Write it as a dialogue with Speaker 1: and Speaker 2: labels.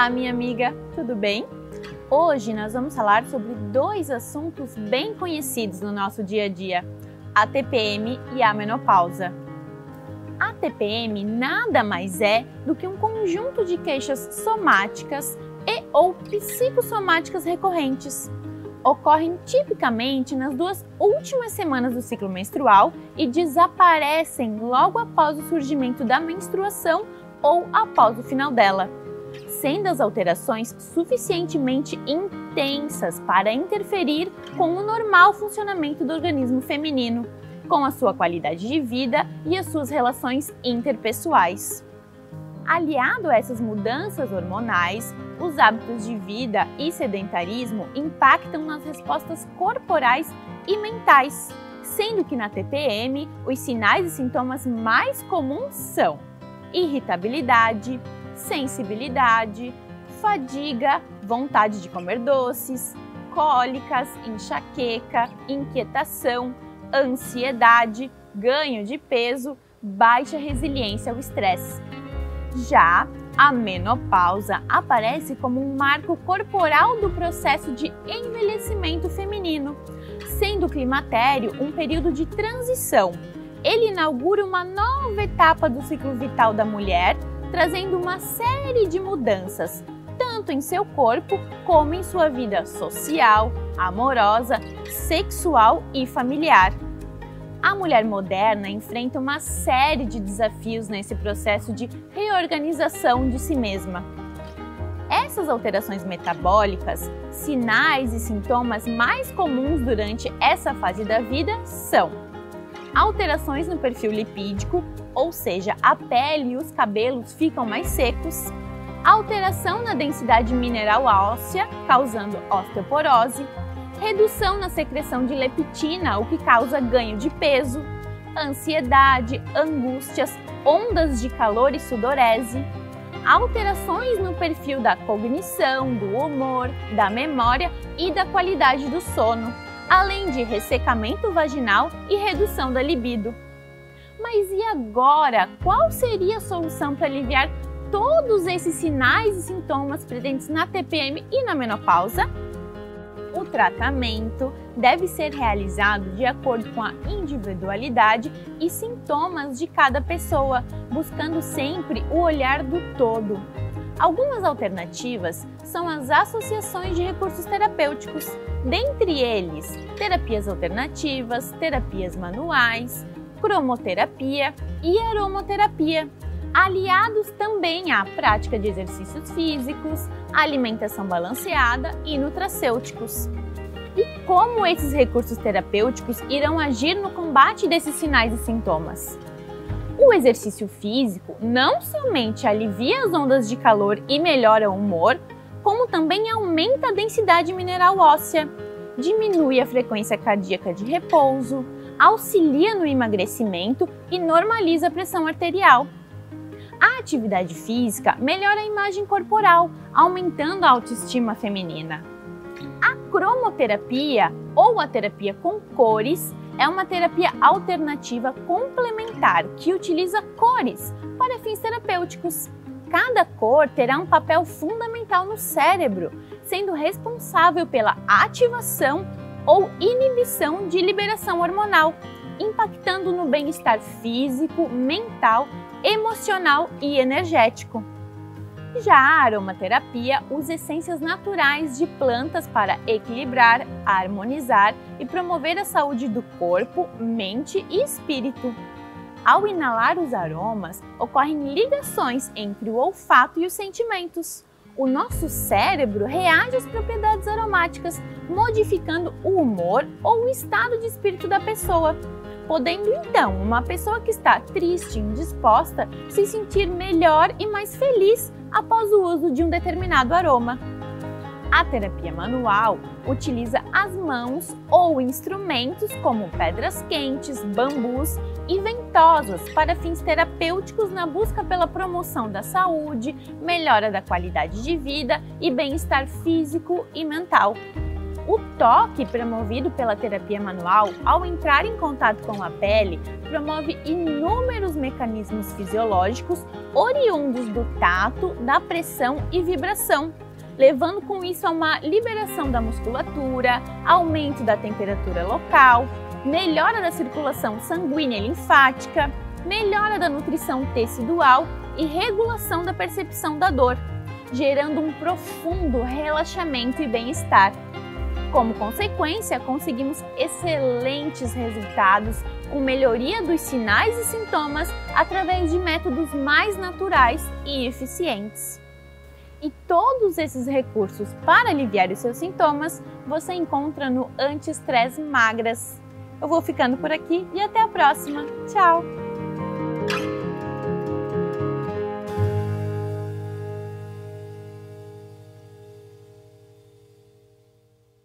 Speaker 1: Olá, minha amiga, tudo bem? Hoje nós vamos falar sobre dois assuntos bem conhecidos no nosso dia a dia: a TPM e a menopausa. A TPM nada mais é do que um conjunto de queixas somáticas e ou psicossomáticas recorrentes. Ocorrem tipicamente nas duas últimas semanas do ciclo menstrual e desaparecem logo após o surgimento da menstruação ou após o final dela sendo as alterações suficientemente intensas para interferir com o normal funcionamento do organismo feminino, com a sua qualidade de vida e as suas relações interpessoais. Aliado a essas mudanças hormonais, os hábitos de vida e sedentarismo impactam nas respostas corporais e mentais, sendo que na TPM os sinais e sintomas mais comuns são irritabilidade, sensibilidade, fadiga, vontade de comer doces, cólicas, enxaqueca, inquietação, ansiedade, ganho de peso, baixa resiliência ao estresse. Já a menopausa aparece como um marco corporal do processo de envelhecimento feminino, sendo o climatério um período de transição. Ele inaugura uma nova etapa do ciclo vital da mulher trazendo uma série de mudanças, tanto em seu corpo como em sua vida social, amorosa, sexual e familiar. A mulher moderna enfrenta uma série de desafios nesse processo de reorganização de si mesma. Essas alterações metabólicas, sinais e sintomas mais comuns durante essa fase da vida são alterações no perfil lipídico, ou seja, a pele e os cabelos ficam mais secos, alteração na densidade mineral óssea, causando osteoporose, redução na secreção de leptina, o que causa ganho de peso, ansiedade, angústias, ondas de calor e sudorese, alterações no perfil da cognição, do humor, da memória e da qualidade do sono, além de ressecamento vaginal e redução da libido. Mas e agora? Qual seria a solução para aliviar todos esses sinais e sintomas presentes na TPM e na menopausa? O tratamento deve ser realizado de acordo com a individualidade e sintomas de cada pessoa, buscando sempre o olhar do todo. Algumas alternativas são as associações de recursos terapêuticos, dentre eles terapias alternativas, terapias manuais, cromoterapia e aromoterapia, aliados também à prática de exercícios físicos, alimentação balanceada e nutracêuticos. E como esses recursos terapêuticos irão agir no combate desses sinais e sintomas? O exercício físico não somente alivia as ondas de calor e melhora o humor, como também aumenta a densidade mineral óssea, diminui a frequência cardíaca de repouso, auxilia no emagrecimento e normaliza a pressão arterial. A atividade física melhora a imagem corporal, aumentando a autoestima feminina. A cromoterapia ou a terapia com cores é uma terapia alternativa complementar que utiliza cores para fins terapêuticos. Cada cor terá um papel fundamental no cérebro, sendo responsável pela ativação ou inibição de liberação hormonal, impactando no bem-estar físico, mental, emocional e energético. Já a aromaterapia usa essências naturais de plantas para equilibrar, harmonizar e promover a saúde do corpo, mente e espírito. Ao inalar os aromas, ocorrem ligações entre o olfato e os sentimentos o nosso cérebro reage às propriedades aromáticas, modificando o humor ou o estado de espírito da pessoa, podendo então uma pessoa que está triste, indisposta, se sentir melhor e mais feliz após o uso de um determinado aroma. A terapia manual utiliza as mãos ou instrumentos como pedras quentes, bambus e ventosas para fins terapêuticos na busca pela promoção da saúde, melhora da qualidade de vida e bem-estar físico e mental. O toque promovido pela terapia manual, ao entrar em contato com a pele, promove inúmeros mecanismos fisiológicos oriundos do tato, da pressão e vibração, levando com isso a uma liberação da musculatura, aumento da temperatura local, melhora da circulação sanguínea e linfática, melhora da nutrição tecidual e regulação da percepção da dor, gerando um profundo relaxamento e bem-estar. Como consequência, conseguimos excelentes resultados com melhoria dos sinais e sintomas através de métodos mais naturais e eficientes. E todos esses recursos para aliviar os seus sintomas você encontra no Anti-Estresse Magras. Eu vou ficando por aqui e até a próxima. Tchau!